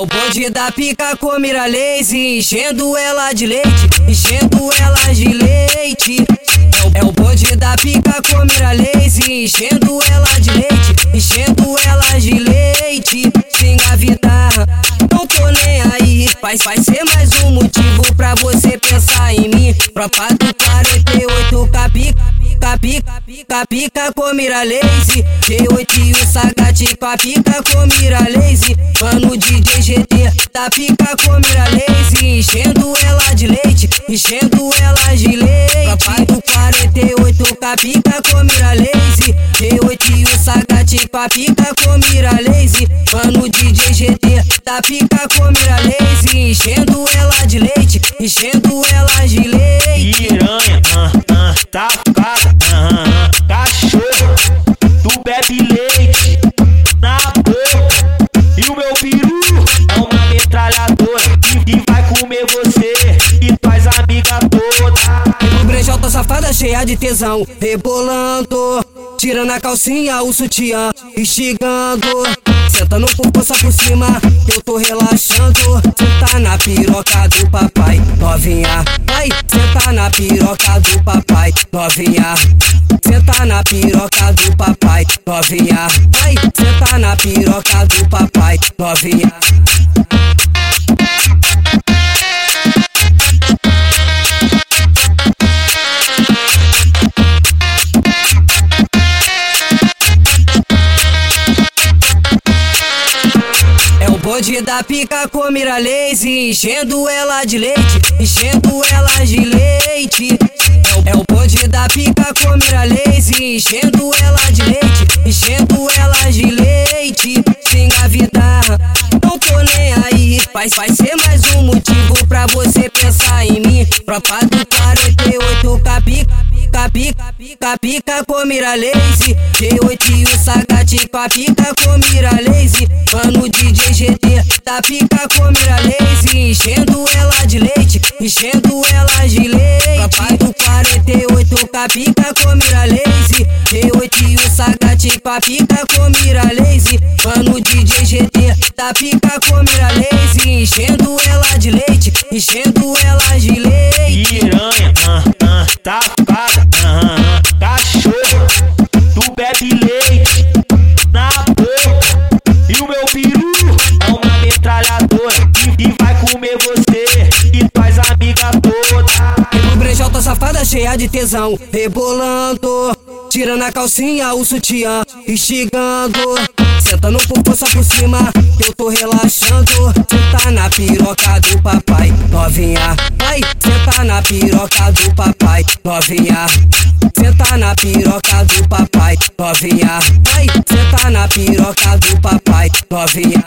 o bonde da pica com mira lazy, enchendo ela de leite, enchendo ela de leite. É o, é bonde da pica com mira lazy, enchendo Tropa do 48 capica pica, pica, pica com mira lazy. G8 e o Sagate com pica com mira lazy. Mano DJ GT tá pica com mira lazy. Enchendo ela de leite, enchendo ela de leite. Papai do 48 com a pica com mira lazy. G8 e o Sagate com pica com mira lazy. Mano DJ GT tá pica com mira lazy. Enchendo ela de leite, enchendo ela ah, tá focada, ah, cachorro, tu bebe leite na boca e o meu peru é uma metralhadora que, vai comer você e faz amiga toda. O brejão tá safada cheia de tesão, rebolando, tirando a calcinha, o sutiã, instigando. Senta no corpo só por cima, eu tô relaxando. Na piroca do papai, novinha. Vai, senta na piroca do papai, novinha. Senta na piroca do papai, novinha. Vai, senta na piroca do papai, novinha. Bonde da pica com mira lazy, enchendo ela de leite, enchendo ela de leite. É o, bonde da pica com mira lazy, enchendo ela de leite, enchendo ela de leite. Sem gavitar, não tô nem aí. Vai, vai ser mais um motivo pra você pensar em mim. Tropa do 48 capica, pica, pica, pica, com mira lazy. G8 e o Sagate com a pica com mira lazy. Mano DJ GT da pica com mira lazy. Enchendo ela de leite, enchendo ela de leite. Papai do 48 com a pica com mira lazy. G8 e o Sagate com a pica com mira lazy. Mano DJ GT da pica com mira lazy. Enchendo ela de leite, enchendo ela de leite. Piranha, ah, ah, tá cheia de tesão, rebolando, tirando a calcinha, o sutiã, instigando. Senta no corpo só por cima, eu tô relaxando. Senta na piroca do papai, novinha. Vai, senta na piroca do papai, novinha. Senta na piroca do papai, novinha. Vai, senta na piroca do papai, novinha.